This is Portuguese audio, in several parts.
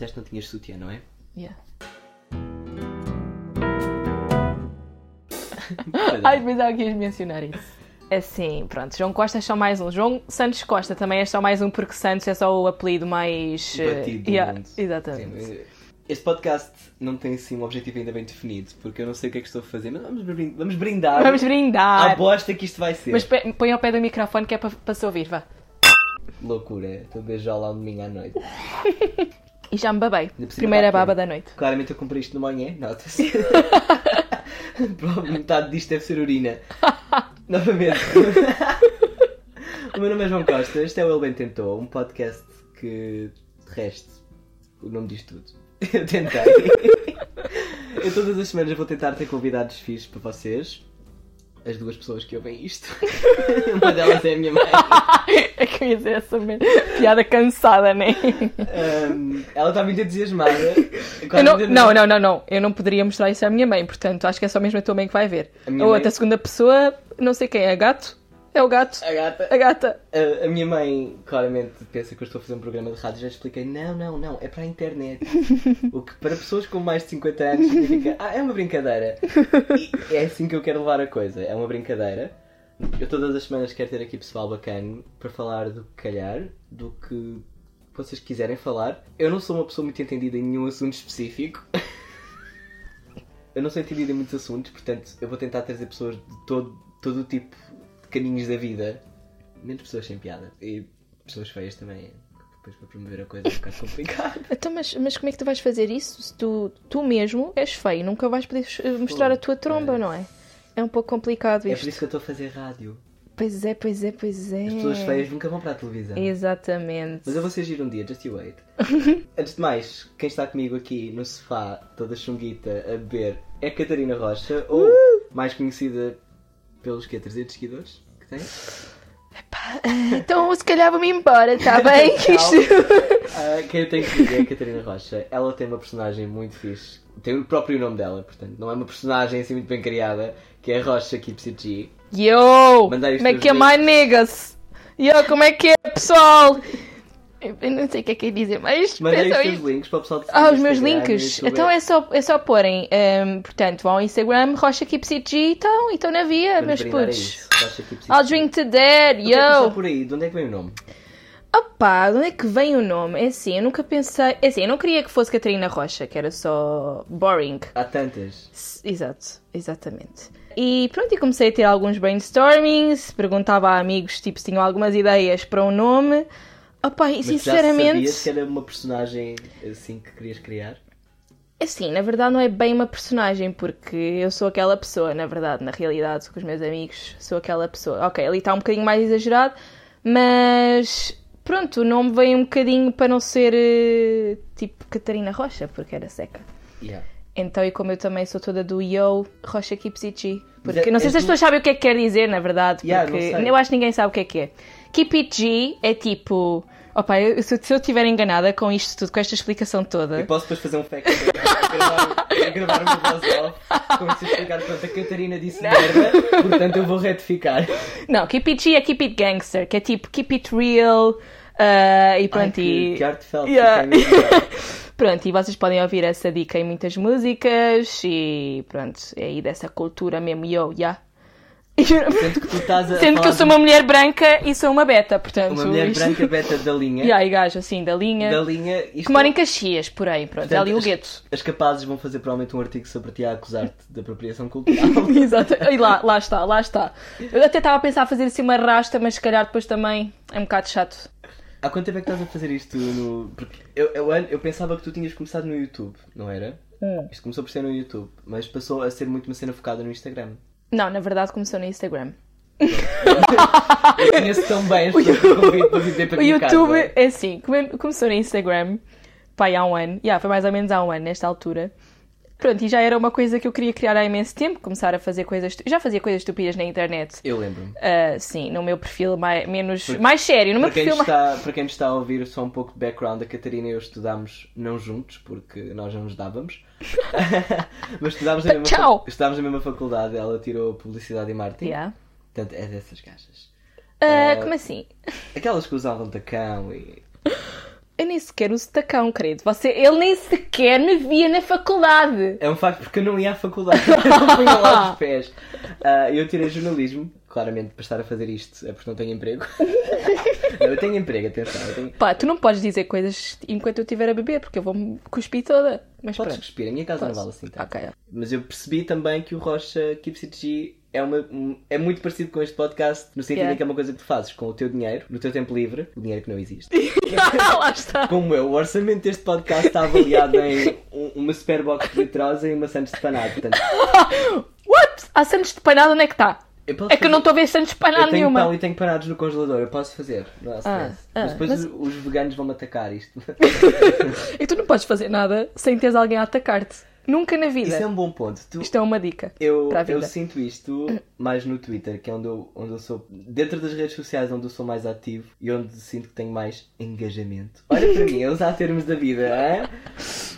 disseste não tinhas sutiã, não é? Yeah. É. Ai, pensava que ias mencionar isso. Assim, pronto, João Costa é só mais um. João Santos Costa também é só mais um, porque Santos é só o apelido mais. eh, Batido do yeah. Exatamente. Sim, este podcast não tem assim um objetivo ainda bem definido, porque eu não sei o que é que estou a fazer, mas vamos, brin- vamos brindar Vamos brindar. bosta que isto vai ser. Mas põe ao pé do microfone que é para para se ouvir, vá. Loucura, estou a beijar lá um domingo à noite. E já me babei. Primeira baba da noite. Claramente eu comprei isto de manhã, nota-se. Provavelmente metade disto deve ser urina. Novamente. o meu nome é João Costa, este é o Ele Bem Tentou, um podcast que, de resto, o nome diz tudo. Eu tentei. eu todas as semanas vou tentar ter convidados fixos para vocês. As duas pessoas que ouvem isto. Uma delas é a minha mãe. é que eu ia dizer essa merda. piada cansada, né? Ahm, ela está muito entusiasmada. Não, não, não, não, não. Eu não poderia mostrar isso à minha mãe, portanto acho que é só mesmo a tua mãe que vai ver. A minha A outra mãe- segunda pessoa, não sei quem é, gato? É o gato. A gata. A gata. A, a minha mãe claramente pensa que eu estou a fazer um programa de rádio. Já expliquei, não, não, não, é para a internet. o que para pessoas com mais de 50 anos significa, ah, é uma brincadeira. E é assim que eu quero levar a coisa, é uma brincadeira. Eu todas as semanas quero ter aqui pessoal bacana para falar do que calhar, do que vocês quiserem falar. Eu não sou uma pessoa muito entendida em nenhum assunto específico. Eu não sou entendida em muitos assuntos, portanto eu vou tentar trazer pessoas de todo, todo o tipo caminhos da vida. Menos pessoas sem piada. E pessoas feias também. Depois para promover a coisa é um bocado complicado. Então, mas, mas como é que tu vais fazer isso se tu, tu mesmo és feio? Nunca vais poder eh, mostrar a tua tromba, é. não é? É um pouco complicado É isto. por isso que eu estou a fazer rádio. Pois é, pois é, pois é. As pessoas feias nunca vão para a televisão. Exatamente. Mas eu vou ser giro um dia, just you wait. Antes de mais, quem está comigo aqui no sofá, toda chunguita, a beber, é Catarina Rocha, ou mais conhecida pelos que 300 seguidores que tem. Então, se calhar vou-me embora, está bem? Isto- Ah, quem eu tenho que dizer é a Catarina Rocha. Ela tem uma personagem muito fixe. Tem o próprio nome dela, portanto, não é uma personagem assim muito bem criada, que é a Rocha It G. Yo! Como é que é, my niggas? Yo, como é que é, pessoal? Eu não sei o que é que é dizer, mas Mandei os teus links para o pessoal Ah, os meus links. Então é só, é só porem, ehm, portanto, vão ao Instagram, Rocha Keeps It G e estão, e estão na via, Vamos meus a putos. isso. I'll drink to que começar yo! por aí, de onde é que vem o nome? Opa, de onde é que vem o nome? É assim, eu nunca pensei. É assim, eu não queria que fosse Catarina Rocha, que era só boring. Há tantas. Exato, exatamente. E pronto, e comecei a ter alguns brainstormings, perguntava a amigos tipo, se tinham algumas ideias para um nome. Opa, e Mas já sinceramente. sabias que era uma personagem assim que querias criar? Assim, na verdade não é bem uma personagem, porque eu sou aquela pessoa, na verdade, na realidade, com os meus amigos, sou aquela pessoa. Ok, ali está um bocadinho mais exagerado, mas pronto, o nome veio um bocadinho para não ser eh, tipo Catarina Rocha, porque era seca. Yeah. Então, e como eu também sou toda do Yo, Rocha Keeps It G. Mas Porque é- não sei se as pessoas sabem o que é que quer dizer, na verdade. Yeah, porque sei. eu acho que ninguém sabe o que é que é. Keep It G é tipo. Opa, eu- se, eu estiver enganada com isto tudo, com esta explicação toda. Eu posso depois fazer um fact check, gravar, gravar uma voz off, como se explicar quanto a Catarina disse merda, portanto eu vou retificar. Não, Keep It G é Keep It Gangster, que é tipo Keep It Real. ah, e Ai, pronto, que, e. que artefelt, Yeah. Pronto, e vocês podem ouvir essa dica em muitas músicas e pronto, é aí dessa cultura mesmo, yo, yeah. Sendo que tu estás a Sendo que eu sou uma mulher branca e sou uma beta, portanto. uma mulher isto- branca beta da linha, E aí, gajo, assim, da linha. da linha, isto Que mora em Caxias, por aí, pronto, Portanto, é ali o gueto. As capazes vão fazer provavelmente um artigo sobre ti a acusar-te de apropriação cultural. Exato. E lá, lá está, lá está. Eu até estava a pensar a fazer assim uma rasta, mas se calhar depois também é um bocado chato. Há quanto tempo é que estás a fazer isto no. Porque eu, eu, eu pensava que tu tinhas começado no YouTube, não era? Hum. Isto começou por ser no YouTube, mas passou a ser muito uma cena focada no Instagram. Não, na verdade começou no Instagram. Eu conheço tão bem as pessoas que eu convido para viver para O minha YouTube casa. é assim, come- começou no Instagram, pai, há um ano. Yeah, foi mais ou menos há um ano, nesta altura. Pronto, e já era uma coisa que eu queria criar há imenso tempo, começar a fazer coisas... Já fazia coisas estúpidas na internet. Eu lembro-me. Ah, sim, no meu perfil mais, menos, Porque- mais sério, no meu Para quem, perfil mais... está, para quem está a ouvir só um pouco de background, a Catarina e eu estudámos não juntos, porque nós não nos dávamos. Mas estudámos na, mesma, Tchau! estudámos na mesma faculdade, ela tirou Publicidade e Marketing. Yeah. Portanto, é dessas gajas. Ah, Eh, como assim? Aquelas que usavam tacão e. Eu nem sequer uso tacão, querido. Você, ele nem sequer me via na faculdade. É um facto porque eu não ia à faculdade, eu não punha lá os pés. Ah, eu tirei jornalismo, claramente para estar a fazer isto é porque não tenho emprego. não, eu tenho emprego, atenção. Eu tenho... Pá, tu não podes dizer coisas enquanto eu estiver a beber, porque eu vou-me cuspir toda. Mas Podes pronto. cuspir, a minha casa não Posso. vale assim tanto. Ok. Mas eu percebi também que o Rocha Keeps It G é, uma, um- é muito parecido com este podcast, no sentido Yeah. em que é uma coisa que tu fazes com o teu dinheiro, no teu tempo livre, o dinheiro que não existe. Lá está. Como eu, o orçamento deste podcast está avaliado em um- uma Superbox de litrosa e uma Santos de panado. Portanto, What? Há Santos de panado, onde é que está? É que eu não estou a ver Santos de Eu tenho nenhuma. pão e tenho panados no congelador, eu posso fazer. Não há stress. ah, mas depois mas- os, os veganos vão-me atacar isto. E tu não podes fazer nada sem teres alguém a atacar-te. Nunca na vida. Isso é um bom ponto. Tu- Isto é uma dica. eu, para a eu vida. sinto isto mais no Twitter, que é onde eu, onde eu sou. Dentro das redes sociais onde eu sou mais ativo e onde sinto que tenho mais engajamento. Olha para mim, a usar termos da vida, é?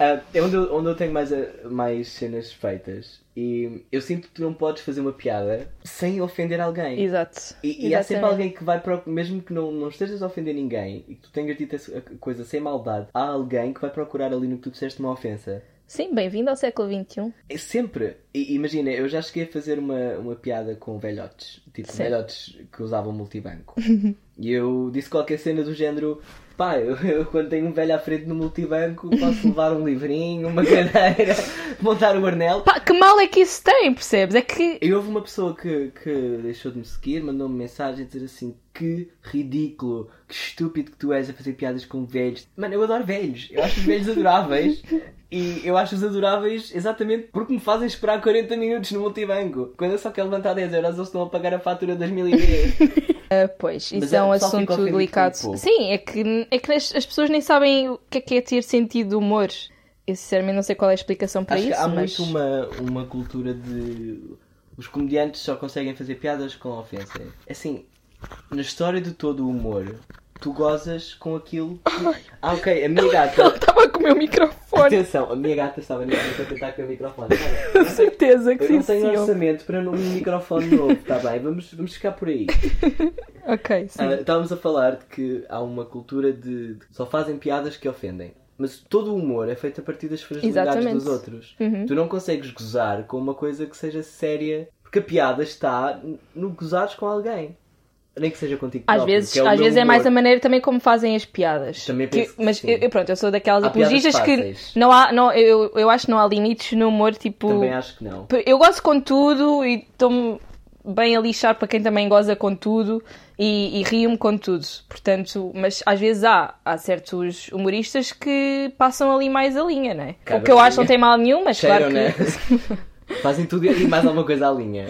Ah, é onde eu, onde eu tenho mais, a- mais cenas feitas. E eu sinto que tu não podes fazer uma piada sem ofender alguém. Exato. E, e há sempre alguém que vai procurar, mesmo que não, não estejas a ofender ninguém e que tu tenhas dito a coisa sem maldade, há alguém que vai procurar ali no que tu disseste uma ofensa. Sim, bem-vindo ao século XXI. É sempre. E, imagina, eu já cheguei a fazer uma, uma piada com velhotes, tipo Sim. velhotes que usavam multibanco. e eu disse qualquer cena do género. Pá, eu, eu quando tenho um velho à frente no multibanco posso levar um livrinho, uma cadeira, montar o anel. Pá, que mal é que isso tem, percebes? É que. E houve uma pessoa que, que deixou de me seguir, mandou-me mensagem a dizer assim: Que ridículo, que estúpido que tu és a fazer piadas com velhos. Mano, eu adoro velhos, eu acho os velhos adoráveis. E eu acho-os adoráveis exatamente porque me fazem esperar 40 minutos no multibanco. Quando eu só quero levantar 10 euros, eles estão a pagar a fatura de 2010. Ah, pois, Mas isso é é, um assunto delicado. um. Sim, é que, é que as, as pessoas nem sabem o que é que é ter sentido de humor. Eu sinceramente não sei qual é a explicação para acho isso, há mas. muito uma, uma cultura de. Os comediantes só conseguem fazer piadas com ofensa. Assim, na história de todo o humor, tu gozas com aquilo. que- Ah, ok, a minha gata. Estava com o meu microfone. Atenção, a minha gata estava a tentar com o microfone. Olha, certeza que Eu sim, não tenho senhor. orçamento para um microfone novo, está bem? Vamos, vamos ficar por aí. Ok, sim. Ah, estávamos a falar de que há uma cultura de, de- só fazem piadas que ofendem. Mas todo o humor é feito a partir das fragilidades Exatamente. dos outros. Uhum. Tu não consegues gozar com uma coisa que seja séria, porque a piada está no gozares com alguém. Nem que seja contigo Às próprio, vezes, que é o às meu vezes é mais a maneira também como fazem as piadas. Também Que- penso que mas sim. eu, eu, pronto, eu sou daquelas Há piadas apologistas que fáceis. não há, não, eu, eu acho que não há limites no humor, tipo. Também acho que não. Eu gosto com tudo e estou-me bem a lixar para quem também goza com tudo e, e rio-me com tudo. Portanto, mas às vezes há, há certos humoristas que passam ali mais a linha, não é? O que eu acho não tem mal nenhum, mas Cheiram, claro que. né? Fazem tudo e mais alguma coisa à linha.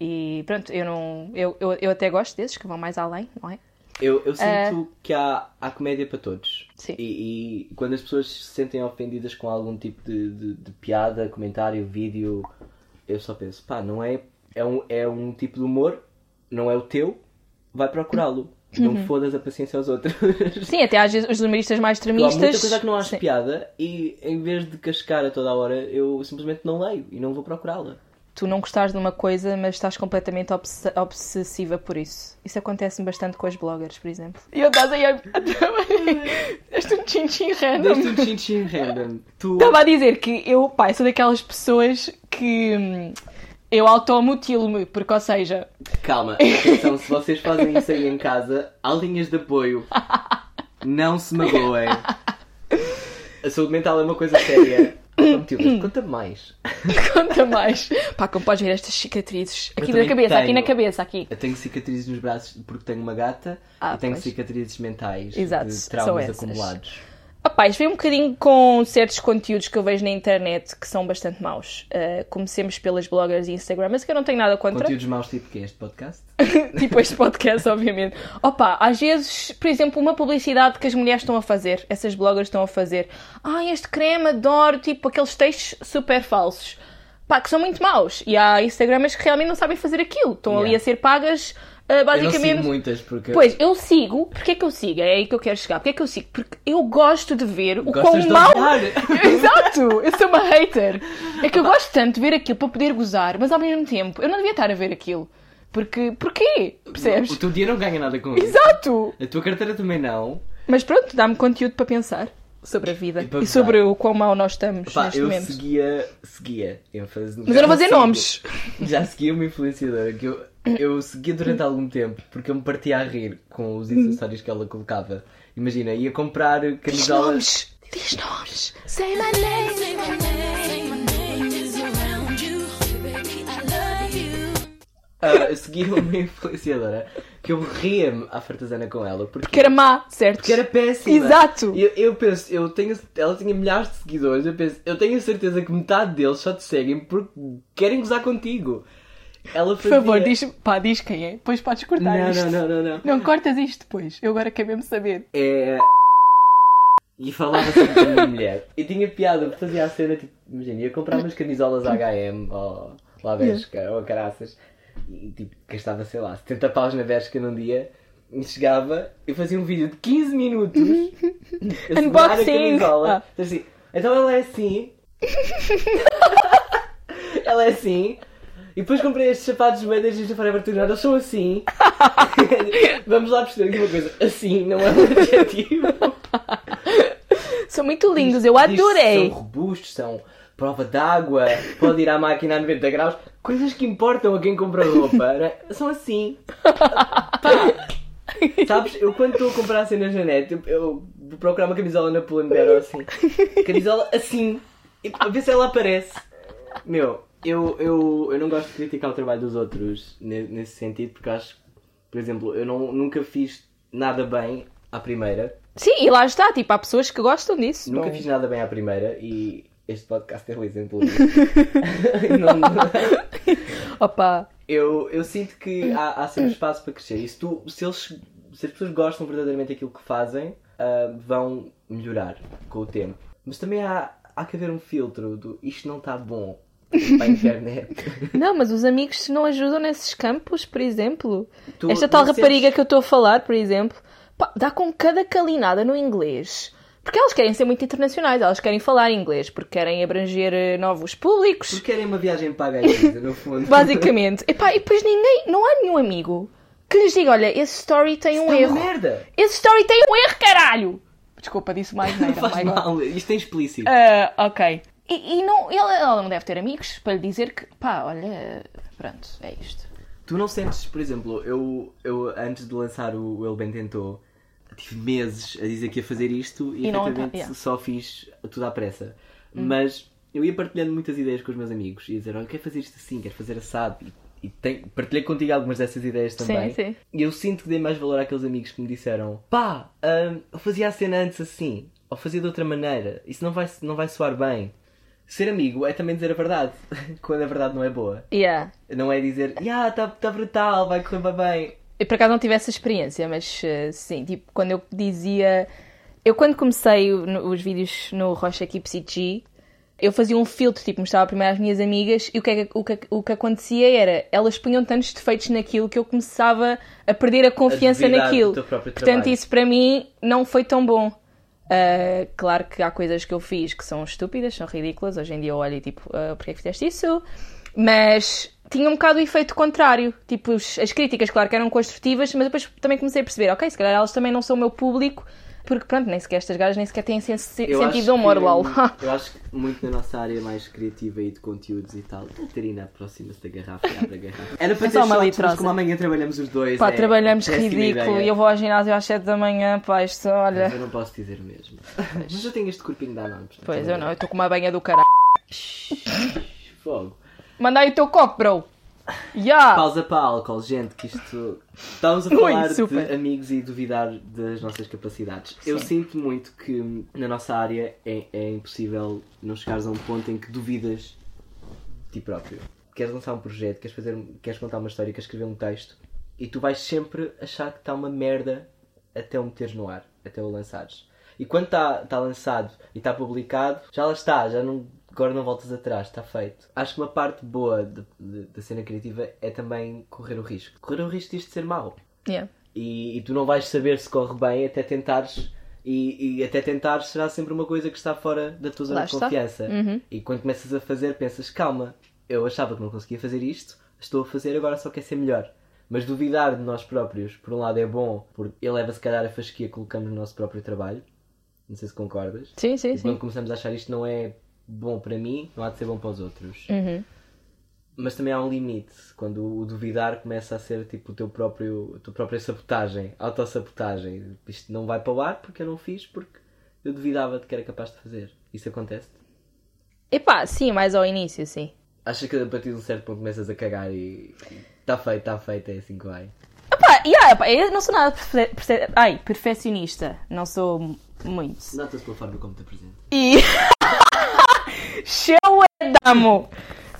E pronto, eu não. Eu, eu, eu até gosto desses que vão mais além, não é? Eu, eu sinto que há, há comédia para todos. Sim. E, e quando as pessoas se sentem ofendidas com algum tipo de, de- de piada, comentário, vídeo, eu só penso, pá, não é. É um, é um tipo de humor, não é o teu, vai procurá-lo. Uhum. Não fodas a paciência aos outros. Sim, até às vezes os humoristas mais Há extremistas. muita coisa que não acho Sim. piada e em vez de cascar a toda a hora, eu simplesmente não leio e não vou procurá-la. Tu não gostares de uma coisa, mas estás completamente obs- obsessiva por isso. Isso acontece bastante com as bloggers, por exemplo. E eu estás aí a. Deste um chin-chin random. Deste um chin-chin random. Tu. Estava a dizer que eu, eu sou daquelas pessoas que hum, eu automutilo-me, porque, ou seja, Calma, atenção, se vocês fazem isso aí em casa, há linhas de apoio. Não se magoem. A saúde mental é uma coisa séria. Conta-me conta mais. conta mais. Pá, como podes ver estas cicatrizes aqui na cabeça, aqui tenho. na cabeça, aqui. Eu tenho cicatrizes nos braços porque tenho uma gata Ah, e tenho pois. cicatrizes mentais Exato, de traumas acumulados. Isto vem um bocadinho com certos conteúdos que eu vejo na internet que são bastante maus. Uh, comecemos pelas bloggers e Instagramers, que eu não tenho nada contra. Conteúdos maus tipo que é este podcast? tipo este podcast, obviamente. Opa, às vezes, por exemplo, uma publicidade que as mulheres estão a fazer, essas bloggers estão a fazer. Ah, este creme, adoro, tipo aqueles textos super falsos. Pá, que são muito maus. E há Instagramers que realmente não sabem fazer aquilo. Estão ali Yeah. a ser pagas, uh, Eu não basicamente. sigo muitas porque Pois, eu sigo. Porquê é que eu sigo? É aí que eu quero chegar. Porquê é que eu sigo? Porque eu gosto de ver o Gostas quão odiar. Exato! Eu sou uma hater. É que eu gosto tanto de ver aquilo para poder gozar, mas ao mesmo tempo eu não devia estar a ver aquilo. Porque. Porquê? Percebes? o teu dia não ganha nada com isso. Exato! A tua carteira também não. Mas pronto, dá-me conteúdo para pensar sobre a vida E e, sobre o quão mal nós estamos Pá, neste eu momento. seguia, seguia, ênfase. Mas eu não vou dizer nomes. Já seguia uma influenciadora que eu, eu seguia durante algum tempo porque eu me partia a rir com os acessórios que ela colocava. Imagina, ia comprar Diz camisolas. nomes! Diz nomes! Say my name! Say my name, say my name you. Ah, eu seguia uma influenciadora que eu ria-me à fartazana com ela porque, Porque era má, certo? porque era péssima. Exato! Eu, eu penso, eu tenho, ela tinha milhares de seguidores, eu penso, eu tenho a certeza que metade deles só te seguem porque querem gozar contigo. Ela Por fazia... favor, diz, pá, diz quem é. Depois podes cortar Não, isto. não, não, não, não. Não cortas isto depois. Eu agora quero mesmo saber. É. E falava sempre com a minha mulher. E tinha piada, fazia a cena, tipo, imagina, ia comprar umas camisolas HM ou lá Vesca ou caraças e tipo, gastava, sei lá, 70 paus na Vesca num dia e chegava e fazia um vídeo de 15 minutos a segurar a Unboxing. camisola. Ah. Então, assim, então ela é assim. ela é assim. E depois comprei estes sapatos médios de Forever to Eles são assim. Vamos lá perceber aqui uma coisa. Assim não é um adjetivo. São muito lindos, eu adorei. São robustos, são prova d'água, pode ir à máquina a 90 graus. Coisas que importam a quem compra roupa né? são assim. Pá. Sabes, eu quando estou a comprar cenas na net, eu, eu vou procurar uma camisola na Pull&Bear ou assim. Camisola assim. E a ver se ela aparece. Meu, eu, eu, eu não gosto de criticar o trabalho dos outros ne- nesse sentido, porque acho que, por exemplo, eu não, nunca fiz nada bem à primeira. Sim, e lá está, tipo, há pessoas que gostam disso. Nunca não- fiz nada bem à primeira e este podcast é um exemplo disso. Não- Opa, eu, eu sinto que há, há sempre espaço para crescer. E se, tu, se, eles, se as pessoas gostam verdadeiramente daquilo que fazem, ah, vão melhorar com o tempo. Mas também há, há que haver um filtro do isto não está bom para a internet. não, mas os amigos não ajudam nesses campos, por exemplo. Tu Esta tal rapariga sentes- que eu estou a falar, por exemplo, pá, dá com cada calinada no inglês. Porque elas querem ser muito internacionais, elas querem falar inglês, porque querem abranger eh, novos públicos. Porque querem uma viagem paga a Ibiza, no fundo. Basicamente. Epá, e depois ninguém, não há nenhum amigo que lhes diga: olha, esse story tem um Está erro. merda. Esse story tem um erro, caralho! Desculpa, disse mais neira. faz mal. Isto é explícito. Ah, ok. E, e não, ela, ela não deve ter amigos para lhe dizer que, pá, olha, pronto, é isto. Tu não sentes, por exemplo, eu, eu antes de lançar o Ele Bem Tentou, tive meses a dizer que ia fazer isto e, E efetivamente yeah. Hum. só fiz tudo à pressa. Mas eu ia partilhando muitas ideias com os meus amigos. Ia dizer, olha, quero fazer isto assim, quero fazer assado. E, e tem- partilhei contigo algumas dessas ideias também. Sim, sim. E eu sinto que dei mais valor àqueles amigos que me disseram, pá, hum, eu fazia a cena antes assim, ou fazia de outra maneira. Isso não vai, não vai soar bem. Ser amigo é também dizer a verdade, quando a verdade não é boa. Yeah. Não é dizer, ah, está tá brutal, vai correr bem. Eu por acaso não tive essa experiência, mas eh, sim, tipo, quando eu dizia. Eu quando comecei os vídeos no Rocha CG, eu fazia um filtro, tipo, mostrava primeiro às minhas amigas e o que, é que- o, que, o que acontecia era elas punham tantos defeitos naquilo que eu começava a perder a confiança do naquilo. Portanto, trabalho. isso para mim não foi tão bom. Ah, claro que há coisas que eu fiz que são estúpidas, são ridículas. Hoje em dia eu olho e tipo, ah, porquê é que fizeste isso? Mas tinha um bocado o efeito contrário. Tipo, as críticas, claro que eram construtivas, mas depois também comecei a perceber, ok, se calhar elas também não são o meu público, porque pronto, nem sequer estas gajas nem sequer têm sen- sentido de humor, que- lol. Eu acho que muito na nossa área mais criativa e de conteúdos e tal, a Catarina aproxima-se da garrafa e abre a garrafa. Era para É ter só uma litrosa. mas como amanhã trabalhamos os dois. Pá, é trabalhamos péssima ridículo e eu vou ao ginásio às 7 da manhã, pá, isto, Mas olha. eu não posso dizer o mesmo. Mas eu tenho este corpinho da Danone. portanto, Pois eu não, eu estou com uma banha do caralho. Fogo. Manda aí o teu copo, bro. Ya! Pausa para álcool, gente, que isto. Estamos a falar de amigos e duvidar das nossas capacidades. Eu sinto muito que na nossa área é, é impossível não chegares a um ponto em que duvidas de ti próprio. Queres lançar um projeto, queres, fazer, queres contar uma história, queres escrever um texto e tu vais sempre achar que está uma merda até o meteres no ar, até o lançares. E quando está tá lançado e está publicado, já lá está, já não, agora não voltas atrás, está feito. Acho que uma parte boa da cena criativa é também correr o risco. Correr o risco disto ser mau. Yeah. E, e tu não vais saber se corre bem até tentares. E, e até tentares será sempre uma coisa que está fora da tua zona de confiança. Uhum. E quando começas a fazer, pensas: calma, eu achava que não conseguia fazer isto, estou a fazer, agora só quer ser melhor. Mas duvidar de nós próprios, por um lado, é bom, porque eleva se calhar a fasquia que colocamos no nosso próprio trabalho. Não sei se concordas. Sim, sim, E sim. quando começamos a achar isto não é bom para mim, não há de ser bom para os outros. Uhum. Mas também há um limite, quando o duvidar começa a ser tipo o teu próprio, a tua própria sabotagem, autossabotagem. Isto não vai para o ar porque eu não fiz, porque eu duvidava de que era capaz de fazer. Isso acontece? Epá, sim, mais ao início, sim. Achas que a partir de um certo ponto começas a cagar e está feito, está feito, é assim que vai. Epá, yeah, epá, eu não sou nada perfe perfe- ai, perfeccionista. Não sou muito. Nota-se pela forma como te apresento. E. Show é damo!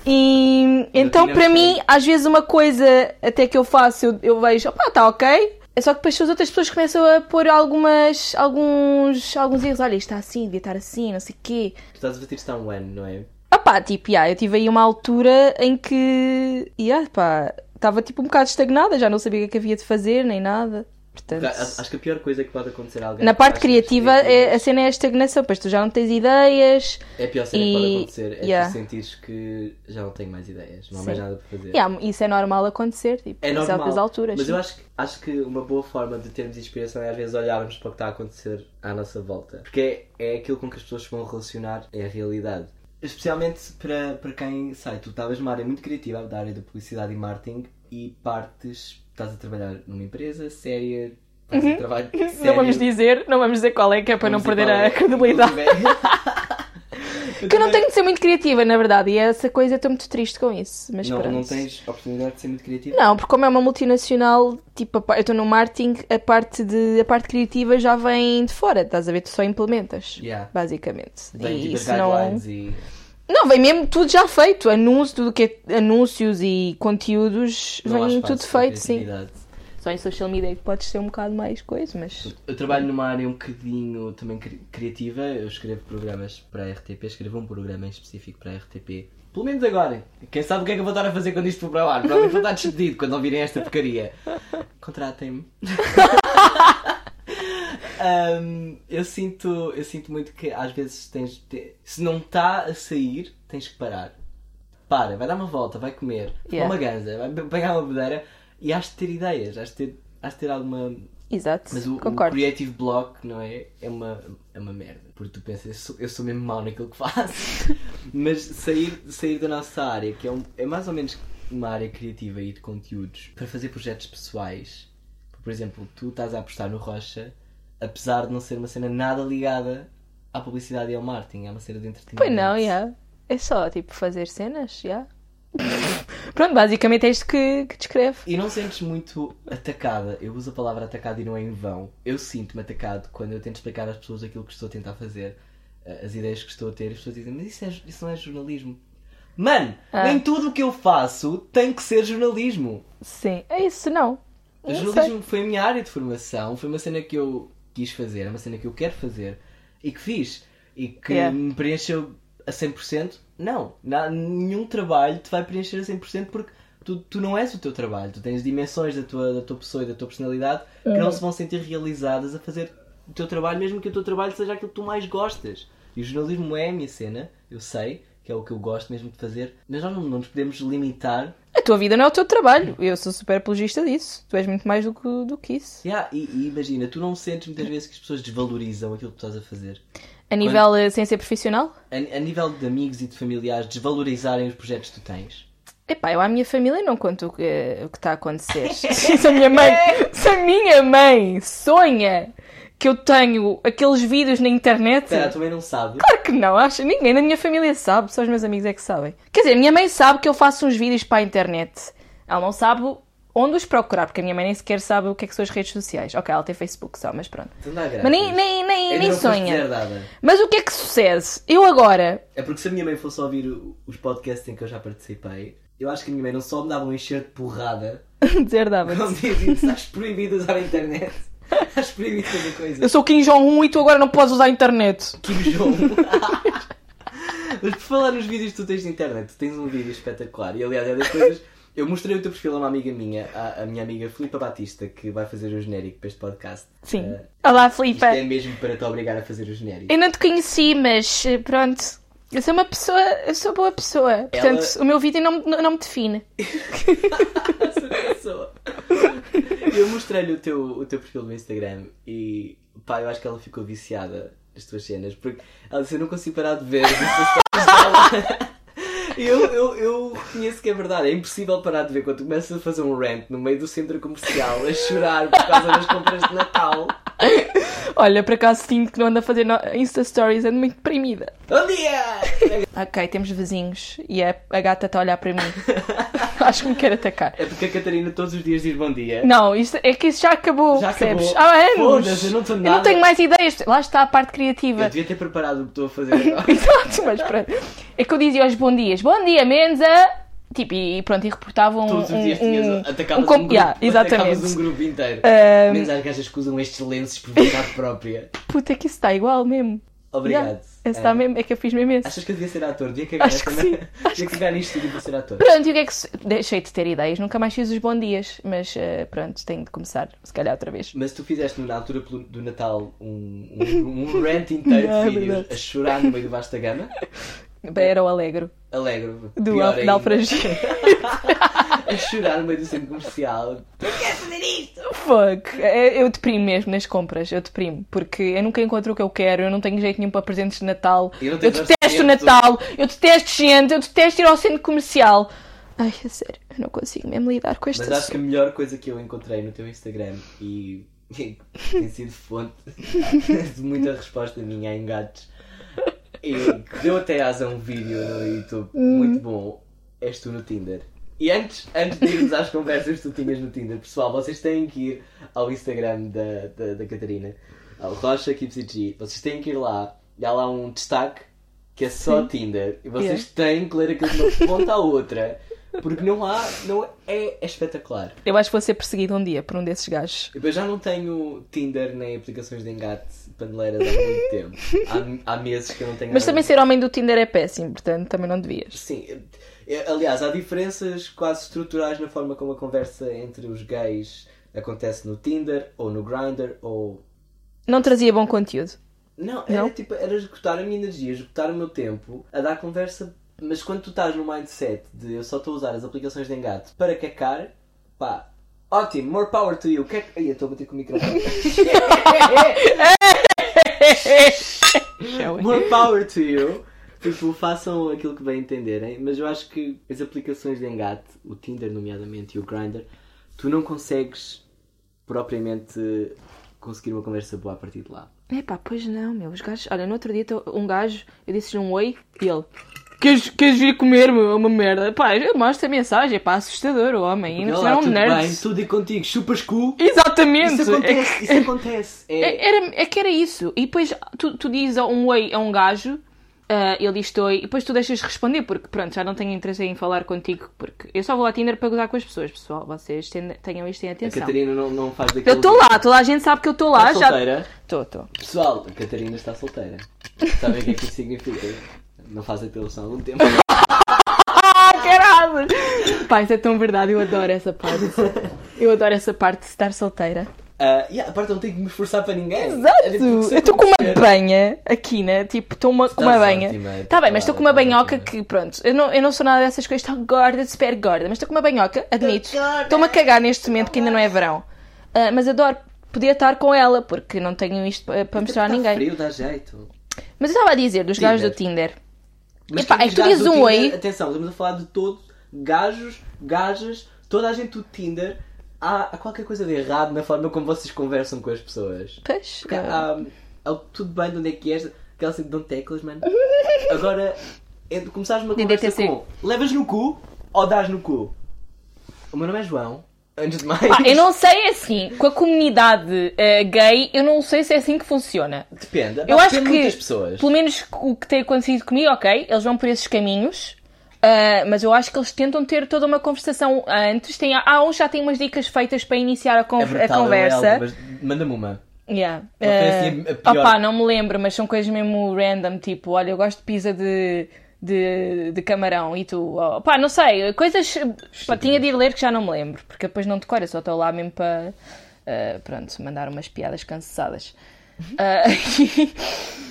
E então, para percebido. mim, às vezes uma coisa até que eu faço, eu, eu vejo, opá, tá ok. É só que depois as outras pessoas começam a pôr algumas, alguns, alguns erros. Olha, isto está assim, devia estar assim, não sei o quê. Tu estás a bater isto há um ano, não é? Opá, tipo, yeah, eu tive aí uma altura em que, yeah, pá, estava tipo um bocado estagnada, já não sabia o que é que havia de fazer, nem nada. Portanto, Acho que a pior coisa que pode acontecer a alguém na parte criativa, é, a cena é a estagnação, pois tu já não tens ideias. é a pior cena que pode e- acontecer. É yeah. tu sentires que já não tenho mais ideias, não há mais nada para fazer. Yeah, isso é normal acontecer, tipo, É em normal. alturas. Mas sim. eu acho, que- acho que uma boa forma de termos inspiração é às vezes olharmos para o que está a acontecer à nossa volta. Porque é, é aquilo com que as pessoas vão relacionar, é a realidade. Especialmente para, para quem sai, tu estavas numa área muito criativa da área da publicidade e marketing e partes, estás a trabalhar numa empresa séria, estás a trabalho sério. Uhum. Não vamos dizer, não vamos dizer qual é, que é para não Vamos perder é. a credibilidade. Que eu não tenho de ser muito criativa, na verdade, e essa coisa eu estou muito triste com isso. Mas Não, pronto. não tens oportunidade de ser muito criativo? Não, porque como é uma multinacional, tipo, eu estou no marketing, a parte, de, a parte criativa já vem de fora, estás a ver? Tu só implementas, Yeah. basicamente. E tipo isso não... e... não, vem mesmo tudo já feito. Anúncio, tudo que é anúncios e conteúdos, Não vem tudo feito, sim. Só em social media é que podes ser um bocado mais coisa, mas. Eu trabalho numa área um bocadinho também cri- criativa. Eu escrevo programas para a RTP, escrevo um programa em específico para a RTP. Pelo menos agora. Quem sabe o que é que eu vou estar a fazer quando isto for para o ar? Provavelmente vou estar despedido quando ouvirem esta porcaria. Contratem-me. Ahm, eu, sinto, eu sinto muito que às vezes tens. te- se não está a sair, tens que parar. Para, vai dar uma volta, vai comer, Yeah. uma ganza, vai pegar uma bedeira e has de ter ideias, has de ter, has de ter alguma. Exato, Mas o, o. Creative Block, não é? É uma, é uma merda. Porque tu pensas, eu sou, eu sou mesmo mau naquilo que faço. Mas sair, sair da nossa área, que é, um- é mais ou menos uma área criativa e de conteúdos, para fazer projetos pessoais. Por exemplo, tu estás a apostar no Rocha, apesar de não ser uma cena nada ligada à publicidade e ao marketing, é uma cena de entretenimento. Pois não, já. É só, tipo, fazer cenas, já. Pronto, basicamente é isto que, que descreve. E não sentes muito atacada? Eu uso a palavra atacada e não é em vão. Eu sinto-me atacado quando eu tento explicar às pessoas aquilo que estou a tentar fazer, eh, as ideias que estou a ter, e as pessoas dizem, mas isso, é- isso não é jornalismo. Mano, Ah. nem tudo o que eu faço tem que ser jornalismo. Sim, é isso, não. O Não jornalismo foi a minha área de formação, foi uma cena que eu quis fazer, é uma cena que eu quero fazer e que fiz e que Yeah. me preencheu a 100%. Não, nenhum trabalho te vai preencher a 100% porque tu, tu não és o teu trabalho, tu tens dimensões da tua, da tua pessoa e da tua personalidade que não se vão sentir realizadas a fazer o teu trabalho, mesmo que o teu trabalho seja aquilo que tu mais gostas. E o jornalismo é a minha cena, eu sei que é o que eu gosto mesmo de fazer, mas nós não, não nos podemos limitar A tua vida não é o teu trabalho. Eu sou super apologista disso. Tu és muito mais do que, do que isso. Yeah, e, e imagina, tu não sentes muitas vezes que as pessoas desvalorizam aquilo que tu estás a fazer. A nível eh, sem ser profissional? A, a nível de amigos e de familiares, desvalorizarem os projetos que tu tens. Epá, eu à minha família não conto o que, o que está a acontecer. se a minha mãe, se a minha mãe sonha que eu tenho aqueles vídeos na internet. Espera, a tua mãe não sabe. Claro que não, acho. Ninguém na minha família sabe, só os meus amigos é que sabem. Quer dizer, a minha mãe sabe que eu faço uns vídeos para a internet. Ela não sabe onde os procurar, porque a minha mãe nem sequer sabe o que é que são as redes sociais. Ok, ela tem Facebook só, mas pronto. Então dá graças. Mas nem, nem, nem, Ainda nem não sonha. Mas o que é que sucede? Eu agora. É porque se a minha mãe fosse ouvir os podcasts em que eu já participei, eu acho que a minha mãe não só me dava um encher de porrada, Deserdava-te. como dizia, estás proibido de usar a internet. Estás proibido de fazer coisas. Eu sou Kim Jong-un e tu agora não podes usar a internet. Kim Jong. Mas por falar nos vídeos que tu tens de internet, tu tens um vídeo espetacular. E aliás, é das coisas. Eu mostrei o teu perfil a uma amiga minha, a, a minha amiga Filipa Batista, que vai fazer o genérico para este podcast. Sim. Eh, Olá, isto Filipe. é mesmo para te obrigar a fazer o genérico. Eu não te conheci, mas eh, pronto. Eu sou uma pessoa, eu sou boa pessoa. Portanto, o meu vídeo não, me- não me define. Essa pessoa. Eu mostrei-lhe o teu, o teu perfil no Instagram e pá, eu acho que ela ficou viciada nas tuas cenas porque ela disse: Eu não consigo parar de ver eu, eu, eu reconheço que é verdade, é impossível parar de ver quando tu começas a fazer um rant no meio do centro comercial a chorar por causa das compras de Natal. Olha, por acaso sinto que não ando a fazer Insta Stories, ando muito deprimida. Bom dia! Ok, temos vizinhos e a, a gata está a olhar para mim. Acho que me quer atacar. É porque a Catarina todos os dias diz bom dia. Não, isto, é que isso já acabou, Já percebes? acabou. Há anos. Eu não Eu não tenho mais ideias. Lá está a parte criativa. Eu devia ter preparado o que estou a fazer agora. Exato, mas pronto. É que eu dizia aos bom dias, bom dia, menos a. Tipo, e pronto, e reportavam um. Todos os dias um, tinhas, um, atacavas um um grupo, Yeah, exatamente. um grupo inteiro. Ahm, Menos às gajas que usam estes lenços por vontade própria. Puta, que isso está igual mesmo. Obrigado. Yeah, esse está É. mesmo, é que eu fiz mesmo esse. Achas que eu devia ser ator? Devia cagar, Acho que sim, devia cagar nisto e devia ser ator. Pronto, e o que é que. Deixei de ter ideias, nunca mais fiz os bom dias, mas eh, pronto, tenho de começar, se calhar outra vez. Mas tu fizeste na altura do Natal um, um, um rant inteiro Yeah, é de vídeos a chorar no meio do Vasta Gama. Era o alegro Alegro. do Alfragia. A chorar no meio do centro comercial. Fuck. É, Eu deprimo mesmo nas compras, eu deprimo, porque eu nunca encontro o que eu quero, eu não tenho jeito nenhum para presentes de Natal. Eu Eu detesto. Natal, eu detesto gente, eu detesto ir ao centro comercial. Ai, a sério, eu não consigo mesmo lidar com este Mas acho que a melhor coisa que eu encontrei no teu Instagram e, tem sido fonte de muita resposta minha a engates e que deu até asa um vídeo no YouTube muito bom. És tu no Tinder. E antes, antes de irmos às conversas que tu tinhas no Tinder, pessoal, vocês têm que ir ao Instagram da, da, da Catarina, ao Rocha KipCG. Vocês têm que ir lá e há lá um destaque que é só Tinder. E vocês têm que ler aquilo de uma ponta à outra. Porque não há, não é, é espetacular. Eu acho que vou ser perseguido um dia por um desses gajos. Eu já não tenho Tinder nem aplicações de engate paneleiras há muito tempo. Há, há meses que eu não tenho Mas também ser homem do Tinder é péssimo, portanto também não devias. Sim. é- Aliás, há diferenças quase estruturais na forma como a conversa entre os gays acontece no Tinder ou no Grindr ou. Não trazia bom conteúdo. Não, era Não? tipo, era esgotar a minha energia, esgotar o meu tempo a dar conversa. Mas quando tu estás no mindset de eu só estou a usar as aplicações de engate para cacar, pá, ótimo, more power to you. Que é que. Ai, eu estou a bater com o microfone. More power to you. Tipo, façam aquilo que bem entenderem, mas eu acho que as aplicações de engate, o Tinder nomeadamente e o Grindr, tu não consegues propriamente conseguir uma conversa boa a partir de lá. Epá, pois não, meu. Os gajos. Olha, no outro dia um gajo, eu disse-lhe um oi e ele. Queres, queres vir comer, meu? É uma merda. Pá, eu mostro a mensagem, pá, assustador o homem. E lá, é um tudo nerd. bem, tudo e contigo, chupas cu. Exatamente! Isso acontece, É, isso acontece. É, é- era, é que era isso. E depois tu, tu dizes um oi a um gajo, ah, ele diz oi, e depois tu deixas de responder, porque pronto, já não tenho interesse em falar contigo, porque eu só vou ao Tinder para gozar com as pessoas, pessoal. Vocês ten- tenham isto em a atenção. Catarina não, não faz daquele. Eu estou lá, toda a gente sabe que eu estou lá. Está Já... solteira? Estou, estou. Pessoal, a Catarina está solteira. Sabem o que é que isso significa? Não faz apelação há algum tempo. Ah, caralho! Pá, isso é tão verdade, eu adoro essa parte. Eu adoro essa parte de estar solteira. Ah, e a parte não tenho que me esforçar para ninguém. Exato! É tipo, Eu estou com uma banha aqui, né? Tipo, estou uma, com uma banha. ótima, Tá bem, mas estou com uma banhoca que, pronto, eu não, eu não sou nada dessas coisas, estou gorda, super gorda, mas estou com uma banhoca, admito. Estou-me a cagar neste momento que ainda não é verão. Ah, mas adoro poder estar com ela, porque não tenho isto pa- para mostrar a Está ninguém. frio, dá jeito. Mas eu estava a dizer dos gajos do Tinder. Mas Epá, é que tu dizes um oi. Atenção, estamos a falar de todos, gajos, gajas, toda a gente do Tinder. Há, há qualquer coisa de errado na forma como vocês conversam com as pessoas. Pois, Porque há, há tudo bem de onde é que és, aquela de Dom Teclas, mano. Agora, é de começares uma conversa com levas no cu ou dás no cu? O meu nome é João, antes de mais. eu não sei assim, com a comunidade eh, gay, eu não sei se é assim que funciona. Depende, Eu acho que, muitas pessoas. pelo menos o que tem acontecido comigo, ok, eles vão por esses caminhos, ah, mas eu acho que eles tentam ter toda uma conversação antes. Tem, há uns já têm umas dicas feitas para iniciar a, con- É a brutal, conversa. é mas manda-me uma. Yeah. Não foi assim a Ah, pior- opá, não me lembro, mas são coisas mesmo random, tipo, olha, eu gosto de pizza de, de, de camarão e tu, oh, pá, não sei, coisas. Pá, tinha de ir ler que já não me lembro, porque depois não decoro, eu só estou lá mesmo para, ah, pronto, mandar umas piadas cansadas. Ah,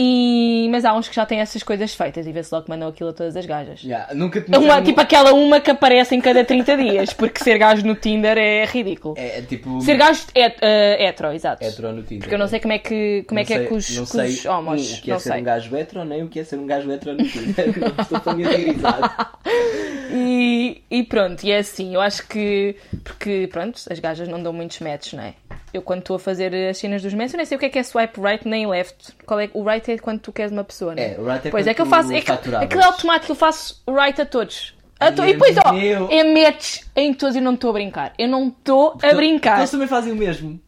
E... Mas há uns que já têm essas coisas feitas e vê-se logo que mandam aquilo a todas as gajas. Yeah, nunca tinha Uma, tipo aquela uma que aparece em cada 30 dias, porque ser gajo no Tinder é ridículo. É, é tipo. Ser gajo het, eh, hetero, exato. hetero no Tinder. Porque eu não sei como é que, como é, que é com os, não com os sei homos. um, o que é não ser sei. um gajo hetero, nem o que é ser um gajo hetero no Tinder. não estou familiarizado. E, e pronto, e é assim, eu acho que. Porque, pronto, as gajas não dão muitos matches, não é? Eu, quando estou a fazer as cenas dos matches, eu nem sei o que é que é swipe right nem left. Qual é, o right é quando tu queres uma pessoa, não é? É, o right é Pois é que eu faço. É que, aquilo é automático, eu faço right a todos. A to- e depois, ó, meu. é match em todos e não estou a brincar. Eu não estou a brincar. Eles também fazem o mesmo.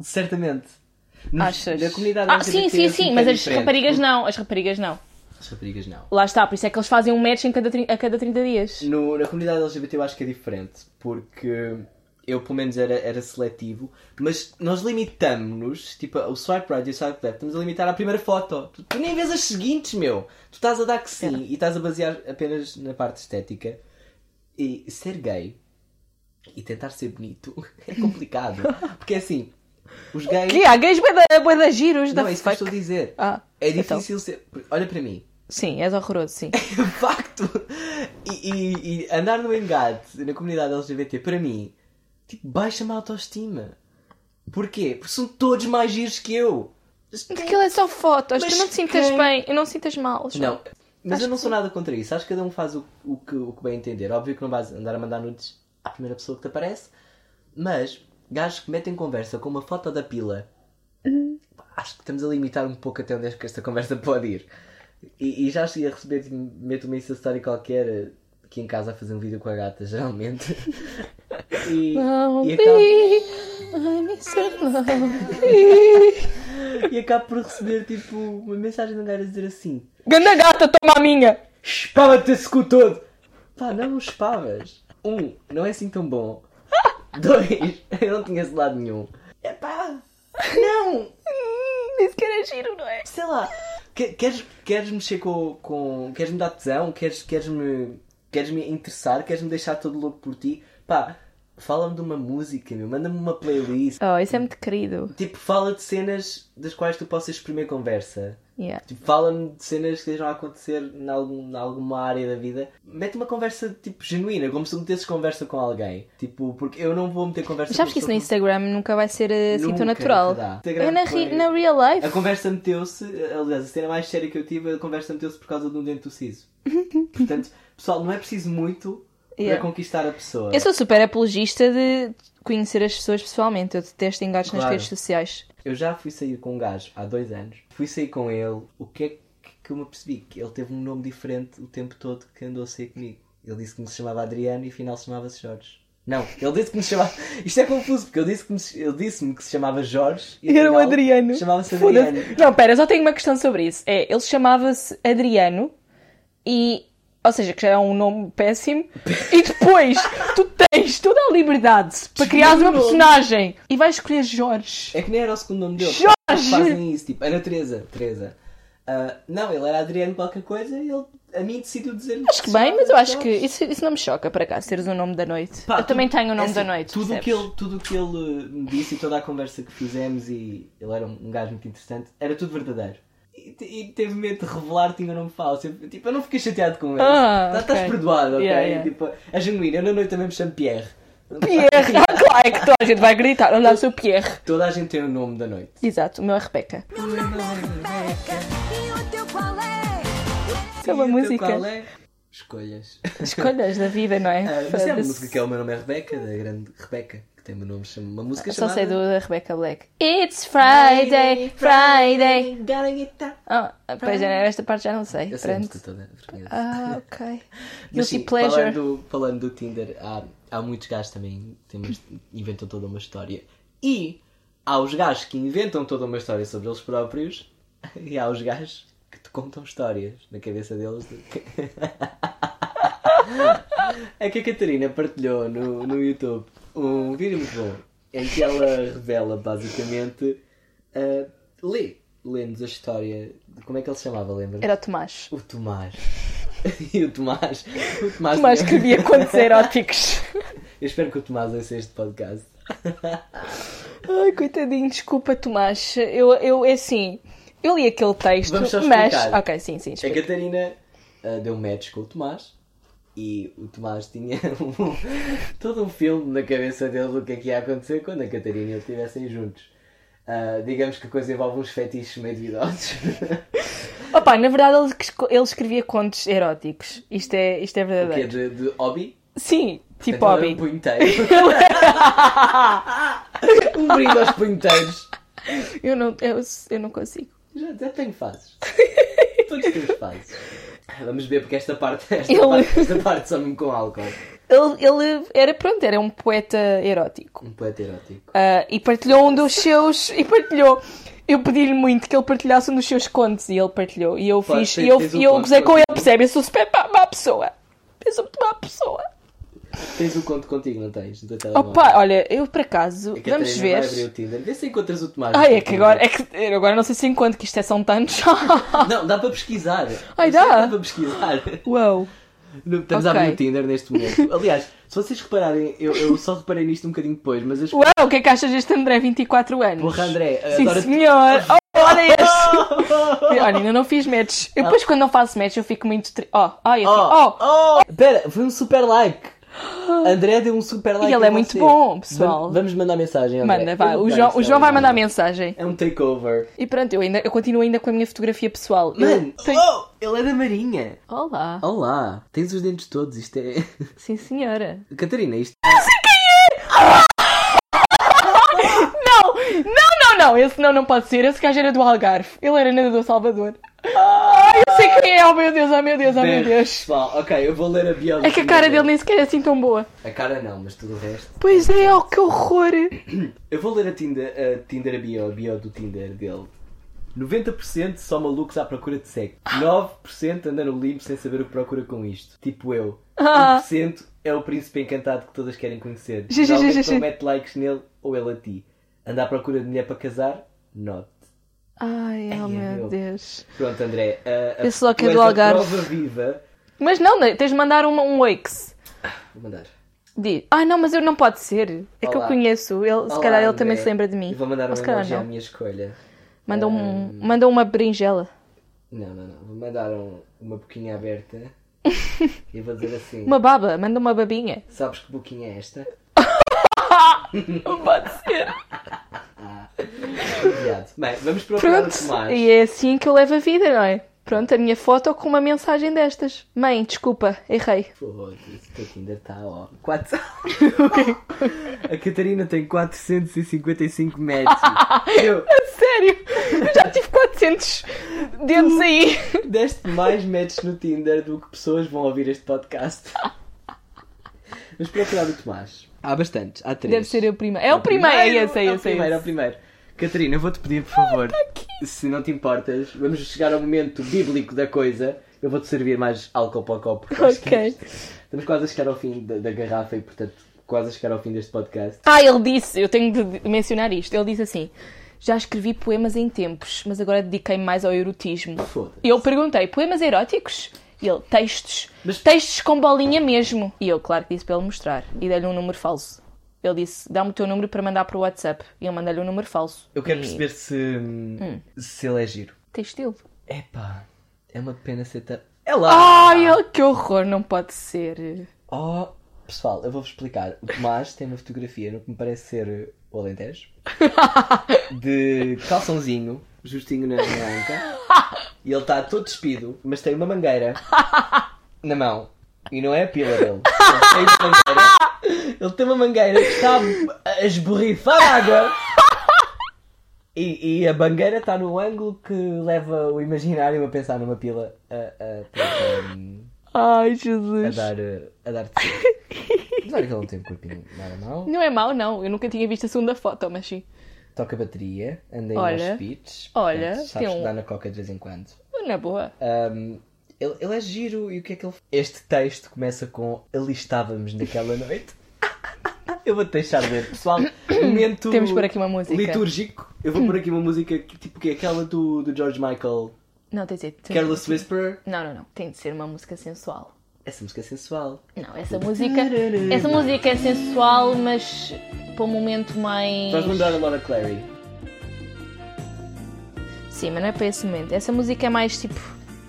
Certamente. Nos- Achas? Na comunidade ah, sim, sim, é sim, mas bocado as raparigas não. As raparigas não. As raparigas não. Lá está, por isso é que eles fazem um match em cada, a cada 30 dias. No- na comunidade LGBT eu acho que é diferente, porque eu pelo menos era, era seletivo, mas nós limitamos-nos, tipo, o swipe right e o swipe left, estamos a limitar à primeira foto. Tu, tu nem vês as seguintes, meu. Tu estás a dar que sim e estás a basear apenas na parte estética. E ser gay e tentar ser bonito é complicado. Porque é assim, os gays. Que há gays bué da, bué da giros da Não, é isso que eu estou a dizer. Ah, É então. difícil ser. Olha para mim. Sim, és horroroso, sim. facto. E, e- e andar no engate na comunidade LGBT, para mim, tipo, baixa-me a autoestima. Porquê? Porque são todos mais giros que eu. Aquilo é só fotos, Mas tu não te sintas quem- bem e não te sintas mal. Não, mas Acho eu não sou nada contra isso. Acho que cada um faz o, o que, o que bem entender. Óbvio que não vais andar a mandar nudes à primeira pessoa que te aparece, mas gajos que metem conversa com uma foto da pila, acho que estamos a limitar um pouco até onde é que esta conversa pode ir. E, e já cheguei a receber, tipo, meto uma Insta Story qualquer eh, aqui em casa a fazer um vídeo com a gata, geralmente. E, e, acabo, e por receber tipo uma mensagem de um gajo a dizer assim: Ganda gata, toma a minha! Espava-te esse cu todo! Pá, não espavas. Um, não é assim tão bom. Dois, eu não tinha esse lado nenhum. É pá, não! Disse que era giro, não é? Sei lá. Que- Queres, queres mexer com, com. Queres me dar tesão? Queres, queres, me, queres me interessar? Queres me deixar todo louco por ti? Pá, fala-me de uma música, meu. Manda-me uma playlist. Oh, isso é muito querido. Tipo, fala de cenas das quais tu possas exprimir conversa. Yeah. Tipo, fala-me de cenas que estejam a acontecer em, algum, em alguma área da vida. Mete uma conversa, tipo, genuína, como se tu metesses conversa com alguém. Tipo, porque eu não vou meter conversa Sabes com que isso no Instagram nunca vai ser assim Nunca, tão natural. É na, ri- na real A life. conversa meteu-se, aliás, a cena mais séria que eu tive, a conversa meteu-se por causa de um dente do siso. Portanto, pessoal, não é preciso muito Yeah. para conquistar a pessoa. Eu sou super apologista de conhecer as pessoas pessoalmente. Eu detesto engates nas Claro. redes sociais. Eu já fui sair com um gajo há dois anos. Fui sair com ele. O que é que- que eu me percebi? Que ele teve um nome diferente o tempo todo que andou a sair comigo. Ele disse que me chamava Adriano e afinal se chamava-se Jorge. Não, ele disse que me chamava. Isto é confuso, porque ele disse-me ele disse que se chamava Jorge e Era o Adriano. Chamava-se. Adriano. Não, pera, só tenho uma questão sobre isso. É, ele chamava-se Adriano e. Ou seja, que já é um nome péssimo. E depois tu tens toda a liberdade para criar uma nome. personagem e vais escolher Jorge. É que nem era o segundo nome dele. Jorge! Fazem isso, tipo, Ana Teresa. Teresa. Ah, não, ele era Adriano qualquer coisa e ele a mim decidiu dizer Acho que bem, mas eu acho que isso, isso não me choca para cá, teres o nome da noite. Pá, eu também tudo- tenho o nome é da assim, noite. Tudo o que, ele, tudo que ele me disse e toda a conversa que fizemos, e ele era um, um gajo muito interessante, era tudo verdadeiro. E, te- teve medo de revelar tinha um nome falso. Eu, tipo, eu não fiquei chateado com ele. Ah, Tá- Estás ok. perdoado, ok? Yeah, yeah. Tipo, é genuíno. Eu na noite também me chamo Pierre. Pierre, ah, claro é que toda a gente vai gritar, olha o seu Pierre. Toda a gente tem o nome da noite. Exato, o meu é Rebeca. E o teu qual é? Isso é uma E o teu música. Qual é? Escolhas. Escolhas da vida, não é? Ah, mas é uma Foda-se. música que é o meu nome é Rebeca, da grande Rebeca, tem meu nome, uma música Só chamada... sei do da Rebecca Black. It's Friday, Friday. Gotta get down. Ah, pois é, esta parte já não sei. Eu sei a música toda. Ah, ok. Guilty pleasure. Falando, falando do Tinder, há, há muitos gajos também que inventam toda uma história. E há os gajos que inventam toda uma história sobre eles próprios e há os gajos que te contam histórias na cabeça deles. de- É que a Catarina partilhou no, no YouTube um vídeo muito bom em que ela revela basicamente uh, lê, lê-nos a história de como é que ele se chamava, lembra? Era o Tomás. O Tomás. e o Tomás. O Tomás, Tomás escrevia contos eróticos. Eu espero que o Tomás ouça este podcast. Ai, coitadinho, desculpa, Tomás. Eu, eu, é assim, Eu li aquele texto, Vamos só mas. Ok, sim, sim. A explica. Catarina ah, deu um match com o Tomás e o Tomás tinha um- todo um filme na cabeça dele do que é que ia acontecer quando a Catarina e ele estivessem juntos. Ah, digamos que a coisa envolve uns fetiches meio duvidosos. Opa, na verdade ele, ele escrevia contos eróticos. Isto é, isto é o que é verdadeiro. de, de hobby? Sim, tipo Então era hobby. Um punheteiro. um brinde aos punheteiros. Eu não, eu, eu não consigo. Já, já tenho fases. Todos temos fases. Vamos ver porque esta parte, esta Ele- parte, esta parte só mesmo com álcool. Ele, ele era, pronto, era um poeta erótico. Um poeta erótico. Ah, e partilhou um dos seus. E partilhou. Eu pedi-lhe muito que ele partilhasse um dos seus contos e ele partilhou. E eu Pode fiz. E eu, e eu gozei com ele, percebe? Eu sou super má, má pessoa. Eu sou muito má pessoa. Tens o conto contigo, não tens? Opa, olha, eu por acaso. A Vamos ver. vai abrir o Tinder. Vê se encontras o Tomás. Ai, é que agora, é que agora não sei se encontro, que isto é são tantos. Não, dá para pesquisar. Ai, dá? Dá para pesquisar. Uau. Estamos a Ok. abrir o Tinder neste momento. Aliás, se vocês repararem, eu, eu só reparei nisto um bocadinho depois, mas as... Uau, o que é que achas deste André, 24 anos? Porra, André, Sim, adoro- senhor. Oh, olha este. Olha, ainda não fiz match. Eu depois, quando não faço match, eu fico muito. Tri... Oh, ai, eu fico... Oh, oh. oh, Pera, foi um super like. André deu um super like. E ele é muito você. bom, pessoal. Vamos, mandar mensagem, André. Manda, vai. O João, o João vai mandar mensagem. É um takeover. E pronto, eu, ainda, eu continuo ainda com a minha fotografia pessoal. Eu Mano, tenho- oh, ele é da Marinha. Olá. Olá, tens os dentes todos, isto é... Sim, senhora. Catarina, isto... Não! Não, não, não! Esse não, não pode ser. Esse gajo era do Algarve. Ele era nadador Salvador. Eu sei quem é. Oh meu Deus, oh meu Deus, oh meu Deus. Pessoal, ok, eu vou ler a do É que a cara dele nem sequer é assim tão boa. A cara não, mas tudo o resto... Pois é, oh que horror. Eu vou ler a Tinder, a Tinder a bio, a bio do Tinder dele. 90% só malucos à procura de sexo. 9% anda no limbo sem saber o que procura com isto. Tipo eu. Ah. 1% é o príncipe encantado que todas querem conhecer. Geralmente não mete likes nele ou ele a ti. Anda à procura de mulher para casar? Not. Ai, oh Ai, meu. Deus. Pronto, André. A, a, Esse logo é do Algarve. prova viva. Mas não, né, tens de mandar uma, um Wix. Vou mandar. Diz. Ah, não, mas eu não pode ser. É que eu Olá. conheço. Ele, se Olá, calhar ele André. também se lembra de mim. E vou mandar um se emoji à minha escolha. Manda, um, manda uma berinjela. Não, não, não. Vou mandar um- uma boquinha aberta. e vou dizer assim. Uma baba, manda uma babinha. Sabes que boquinha é esta? Não pode ser. Bem, vamos procurar Pronto, o Tomás. e é assim que eu levo a vida, não é? Pronto, a minha foto com uma mensagem destas. Mãe, desculpa, errei. Foda-se, o teu Tinder está ó. Quatro... A Catarina tem 455 metros. Eu Sério? Eu já tive 400 dedos aí. deste mais matches no Tinder do que pessoas vão ouvir este podcast. Vamos procurar o Tomás. Há bastantes, há três. Deve ser o primeiro. É o primeiro, é esse, é é o esse, é primeiro, é o primeiro. Catarina, eu vou-te pedir, por favor, se não te importas, vamos chegar ao momento bíblico da coisa. Eu vou-te servir mais álcool para o copo. Ok. Estamos quase a chegar ao fim da, da garrafa e, portanto, quase a chegar ao fim deste podcast. Ah, ele disse, eu tenho de mencionar isto. Ele disse assim: Já escrevi poemas em tempos, mas agora dediquei-me mais ao erotismo. Foda-se. E eu perguntei: Poemas eróticos? E ele: Textos. Mas- Textos com bolinha mesmo. E eu, claro que disse para ele mostrar. E dei-lhe um número falso. Ele disse: Dá-me o teu número para mandar para o WhatsApp. E eu mandei-lhe um número falso. Eu quero E- perceber se, se ele é giro. Tem estilo. Epá, é uma pena ser tão... É lá! Ai, que horror, não pode ser. Oh, pessoal, eu vou-vos explicar. O Tomás tem uma fotografia no que me parece ser o Alentejo. De calçãozinho, justinho na, na anca. E ele está todo despido, mas tem uma mangueira na mão. E não é a pila dele. Ele tem uma mangueira. Ele tem uma mangueira que está a esborrifar água. E, e a bangueira está no ângulo que leva o imaginário a pensar numa pila a, a, a, Ai, a Jesus. dar, a dar de si. Claro que ele não tem um corpinho nada mau. Não é mau, não. Eu nunca tinha visto a segunda foto, mas sim. Toca bateria, anda em Olha, aos speech. olha, portanto, sabes tem um- estudar na coca de vez em quando. Na boa. Ahm, ele, ele é giro e o que é que ele Este texto começa com Ali estávamos naquela noite. Eu vou-te deixar ver, pessoal. Momento Temos por aqui uma música. litúrgico. Eu vou pôr aqui uma música que, tipo que é aquela do, do George Michael, Não, tem de ser. Careless Whisper. Não, não, não. Tem de ser uma música sensual. Essa música é sensual. Não, essa música. Essa música é sensual, mas para um momento mais. Faz lembrar a Laura Clary. Sim, mas não é para esse momento. Essa música é mais tipo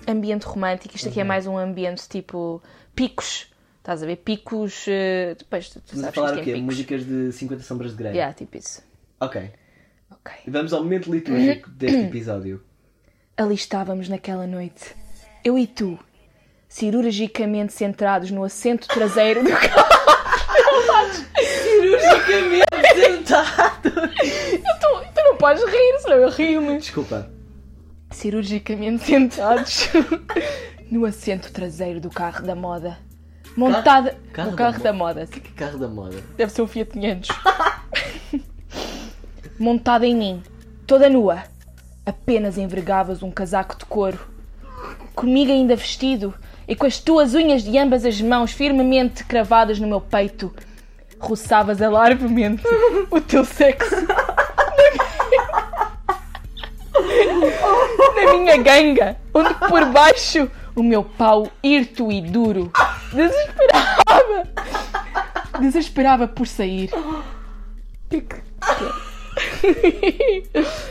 ambiente romântico, isto Uhum. aqui é mais um ambiente tipo picos. Estás a ver? Picos. eh, Depois tu, tu sabes falar que o isto quê? picos. Músicas de 50 Sombras de Grey. Yeah, tipo isso. Ok. Ok. E vamos ao momento litúrgico deste episódio. Ali estávamos naquela noite. Eu e tu, cirurgicamente centrados no assento traseiro do carro. Cirurgicamente sentado! tu, tu não podes rir, senão eu rio-me. Desculpa. cirurgicamente sentados no assento traseiro do carro da moda. Montada Carro no da carro mo- da moda. Que carro da moda. Deve ser um Fiat 500. Montada em mim, toda nua. Apenas envergavas um casaco de couro. Comigo ainda vestido e com as tuas unhas de ambas as mãos firmemente cravadas no meu peito, roçavas alarvemente o teu sexo na minha ganga, onde por baixo o meu pau hirto e duro desesperava. Desesperava por sair.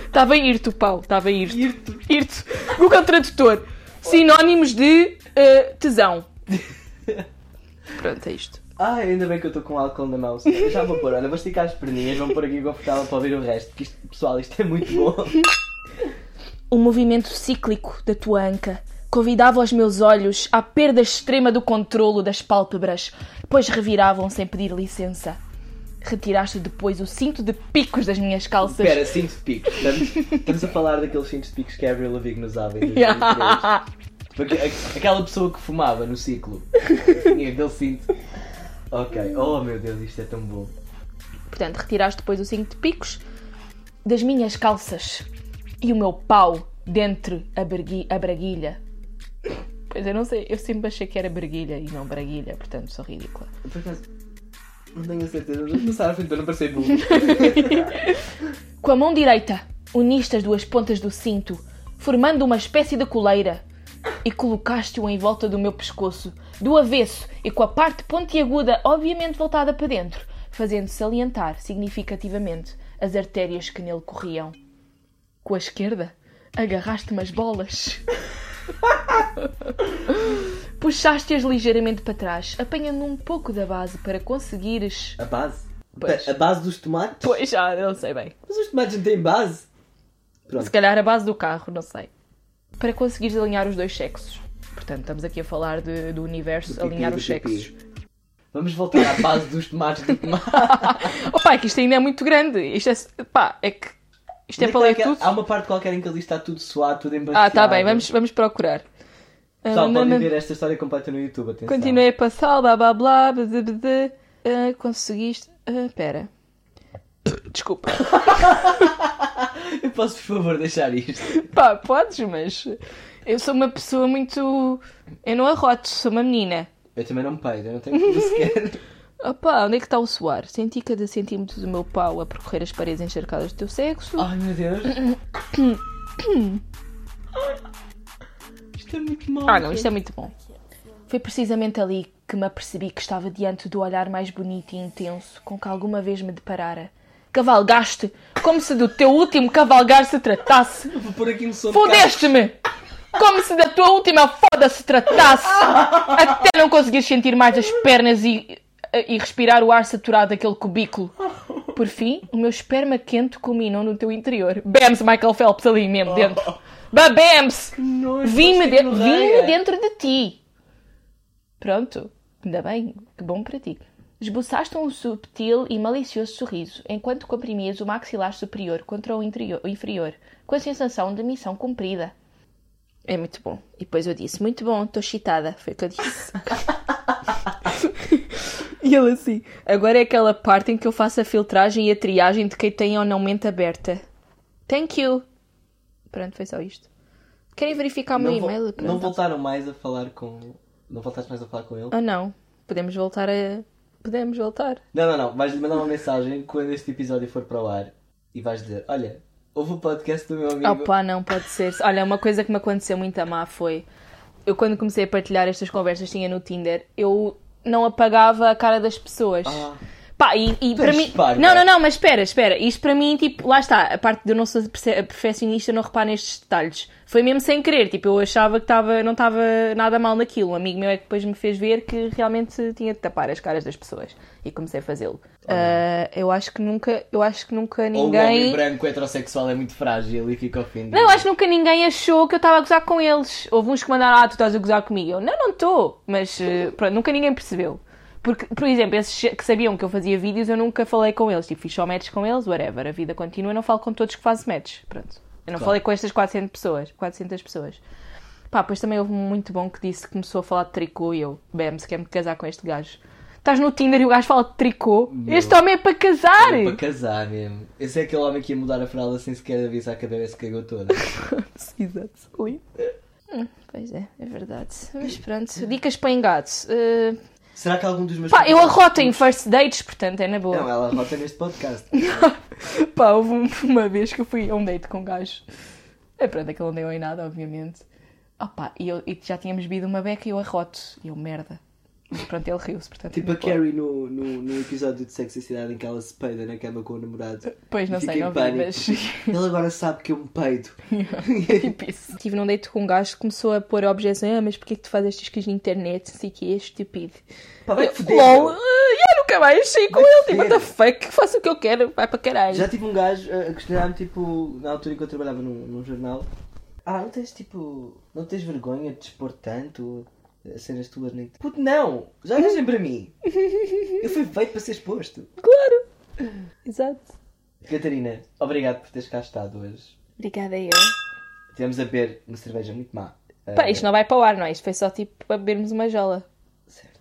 Estava hirto o pau, estava hirto. Irto. Hirto. Google Tradutor. Sinónimos de eh, tesão. Pronto, é isto. Ai, ainda bem que eu estou com álcool na mão. Já vou pôr, olha, vou esticar as perninhas, vou pôr aqui confortável para ouvir o resto. Porque isto, pessoal, isto é muito bom. O movimento cíclico da tua anca convidava os meus olhos à perda extrema do controlo das pálpebras, pois reviravam sem pedir licença. Retiraste depois o cinto de picos das minhas calças. Espera, cinto de picos. Estamos, estamos a falar daqueles cintos de picos que a Avril Lavigne usava em 2003. Porque a- Aquela pessoa que fumava no ciclo tinha aquele cinto. Ok, oh meu Deus, isto é tão bom. Portanto, retiraste depois o cinto de picos das minhas calças e o meu pau dentro a, bergui- a braguilha. Pois eu não sei, eu sempre achei que era braguilha e não braguilha, portanto sou ridícula. Por acaso, não tenho a certeza. Vou passar à frente para não parecer burro. Com a mão direita, uniste as duas pontas do cinto, formando uma espécie de coleira, e colocaste-o em volta do meu pescoço, do avesso e com a parte pontiaguda obviamente voltada para dentro, fazendo salientar significativamente as artérias que nele corriam. Com a esquerda, agarraste-me as bolas. Puxaste-as ligeiramente para trás, apanhando um pouco da base para conseguires. A base? Pois. A base dos tomates? Pois já, não sei bem. Mas os tomates não têm base? Pronto. Se calhar a base do carro, não sei. Para conseguires alinhar os dois sexos. Portanto, estamos aqui a falar de- do universo, Do pipi alinhar e os pipi. sexos. Vamos voltar à base dos tomates do tomate. Opa, é que isto ainda é muito grande. Isto é. Pá, é que. Isto é para ler tá tudo. Há uma parte qualquer em que ali está tudo suado, tudo embaciado. Ah, tá bem, vamos, vamos procurar. Pessoal, Ah, podem ver esta história completa no YouTube, atenção. Continuei a passar, blá blá blá, blá, blá, blá, blá. Ah, conseguiste. Ah, Espera. Desculpa. Eu posso, por favor, deixar isto? Pá, podes, mas. Eu sou uma pessoa muito. Eu não arroto, sou uma menina. Eu também não me peido, eu não tenho tudo sequer. Opa, onde é que está o suar? Senti cada centímetro do meu pau a percorrer as paredes encharcadas do teu sexo. Ai meu Deus. Isto é muito mau. Ah, não, isto é muito bom. Foi precisamente ali que me apercebi que estava diante do olhar mais bonito e intenso com que alguma vez me deparara. Cavalgaste como se do teu último cavalgar se tratasse. Vou pôr aqui um som. Fodeste-me! Como se da tua última foda se tratasse! Até não conseguires sentir mais as pernas e, e respirar o ar saturado daquele cubículo. Por fim, o meu esperma quente culminou no teu interior. Bems, Michael Phelps, ali mesmo dentro. Babems! nojo, Vim-me de- vim-me dentro de ti. Pronto, ainda bem, que bom para ti. Esboçaste um subtil e malicioso sorriso, enquanto comprimias o maxilar superior contra o, interior- o inferior, com a sensação de missão cumprida. É muito bom. E depois eu disse, muito bom, estou excitada. Foi o que eu disse. e ele assim, agora é aquela parte em que eu faço a filtragem e a triagem de quem tem ou não mente aberta. Thank you. Pronto, foi só isto. Querem verificar o meu Não, vo- e-mail? não Pronto. voltaram mais a falar com. Não voltaste mais a falar com ele? Ah, não. Podemos voltar a. Podemos voltar. Não, não, não. Vais-lhe mandar uma mensagem quando este episódio for para o ar e vais dizer: Olha, houve o podcast do meu amigo. Opa, não pode ser. Olha, uma coisa que me aconteceu muito a má foi. Eu, quando comecei a partilhar estas conversas, tinha no Tinder, eu não apagava a cara das pessoas. Ah. Pá, e, e para mim. Não, não, não, mas espera, espera. Isto para mim, tipo, lá está. A parte de eu não ser perfeccionista, não reparo nestes detalhes. Foi mesmo sem querer. Tipo, eu achava que tava, não estava nada mal naquilo. Um amigo meu é que depois me fez ver que realmente tinha de tapar as caras das pessoas. E comecei a fazê-lo. Ah, eu acho que nunca, eu acho que nunca Ou o homem ninguém. branco heterossexual é muito frágil e fica ofendido. Não, eu acho que nunca ninguém achou que eu estava a gozar com eles. Houve uns que mandaram, ah, tu estás a gozar comigo. Eu, não, não estou. Mas eh, pronto, nunca ninguém percebeu. Porque, por exemplo, esses que sabiam que eu fazia vídeos, eu nunca falei com eles. Tipo, fiz só matches com eles, whatever. A vida continua, eu não falo com todos que fazem matches. Pronto. Eu não Claro. falei com estas 400 pessoas. 400 pessoas. Pá, depois também houve um muito bom que disse que começou a falar de tricô e eu, Bem, se quer-me casar com este gajo. Estás no Tinder e o gajo fala de tricô. Meu. Este homem é para casar! É para casar mesmo. Esse é aquele homem que ia mudar a fralda sem sequer avisar que a bebê se cagou toda. Exato. Hum, pois é, é verdade. Mas pronto, dicas para engados. Uh, Será que algum dos meus. pá, eu arroto em first dates, portanto é na boa. Não, ela arrota neste podcast. Pá, houve um- uma vez que eu fui a um date com um gajo. É pronto, aquele não deu em nada, obviamente. Pá, e, eu, e já tínhamos bebido uma beca e eu arroto. E eu, merda. Mas pronto, ele riu-se, portanto. Tipo a pode. Carrie no, no, no episódio de Sexo e Cidade em que ela se peida na cama com o namorado. Pois, não sei, não vi, pânico. mas. Ele agora sabe que eu me peido. tipo isso. Estive num date com um gajo que começou a pôr objeções. Ah, mas porquê que tu fazes estas coisas na internet? Não sei o que é estúpido. Pá, vai Eu, foder. LOL, ah, eu nunca mais saí com ele. Tipo, what the fuck? Faça o que eu quero, vai para caralho. Já tive um gajo a questionar-me, tipo, na altura em que eu trabalhava num, num jornal. Ah, não tens, tipo, não tens vergonha de dispor tanto cenas tuas nem... Puto, não! Já olhem para mim! Eu fui feito para ser exposto. Claro. Exato. Catarina, obrigado por teres cá estado hoje. Obrigada eu. Tivemos a beber uma cerveja muito má. Ah, Pá, isto não vai para o ar, não é? Isto foi só tipo para bebermos uma jola. Certo.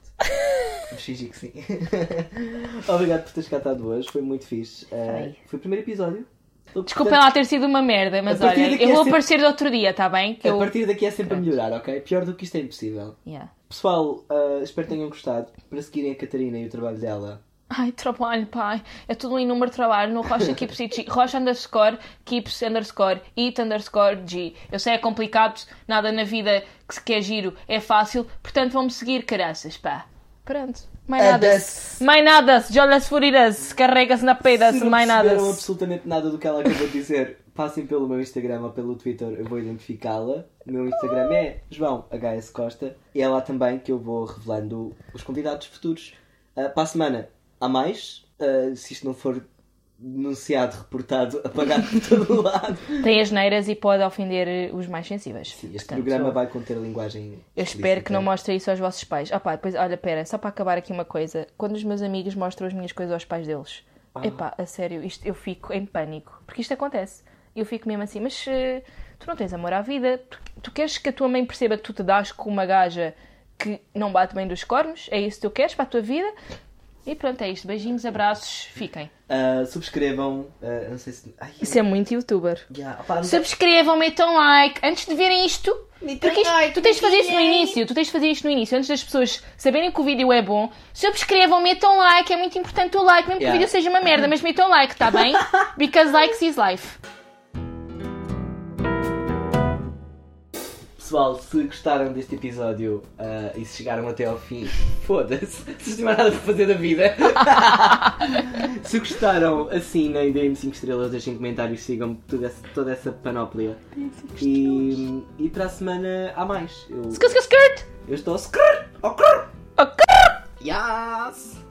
Vamos fingir que sim. obrigado por teres cá estado hoje, foi muito fixe. Ai. foi o primeiro episódio. Desculpem lá ter sido uma merda, mas olha, eu é vou sempre- aparecer de outro dia, tá bem? Que A eu... partir daqui é sempre a melhorar, ok? Pior do que isto é impossível. Yeah. Pessoal, ah, espero que tenham gostado. Para seguirem a Catarina e o trabalho dela. Ai, trabalho, pai. É tudo um número de trabalho no Rocha Keeps It G. Rocha underscore Keeps underscore It underscore G. Eu sei é complicado, nada na vida que se quer giro é fácil, portanto vamos seguir, caraças, pá. Pronto. Mais Ah, nada. das- Mais nada. Jolas furidas. Carregas na peida. Se não Mais nada. perceberam absolutamente nada do que ela acabou de dizer, passem pelo meu Instagram ou pelo Twitter, eu vou identificá-la. O meu Instagram é João HS Costa e é lá também que eu vou revelando os convidados futuros. Ah, para a semana há mais, ah, se isto não for denunciado, reportado, apagado por todo o lado. Tem as neiras e pode ofender eh, os mais sensíveis. Sim, este Portanto, programa vai conter linguagem. Eu espero que não mostrem isso aos vossos pais. Ah pá, depois, olha, pera, só para acabar aqui uma coisa. Quando os meus amigos mostram as minhas coisas aos pais deles, Ah. epá, a sério, isto, eu fico em pânico. Porque isto acontece. Eu fico mesmo assim, mas eh, tu não tens amor à vida? Tu, tu queres que a tua mãe perceba que tu te dás com uma gaja que não bate bem dos cornos? É isso que tu queres para a tua vida? E pronto, é isto. Beijinhos, abraços, fiquem. Ah, subscrevam. ah, não sei se. Ai, Isso é muito youtuber. yeah, opá, não- Subscrevam, metam like antes de verem isto. Metam Porque isto- like, tu tens de fazer isto no início. Tu tens de fazer isto no início. Antes das pessoas saberem que o vídeo é bom, subscrevam, metam like. É muito importante o like, mesmo que Yeah. o vídeo seja uma merda, mas metam like, tá bem? Because likes is life. Pessoal, se gostaram deste episódio ah, e se chegaram até ao fim, foda-se, se não nada para fazer da vida. se gostaram, assinem, deem-me 5 estrelas, deixem comentários, sigam toda essa, toda essa panóplia. E, e para a semana há mais. Eu, Skirt, skirt, skirt. eu estou oh, krr. Ok. Yes!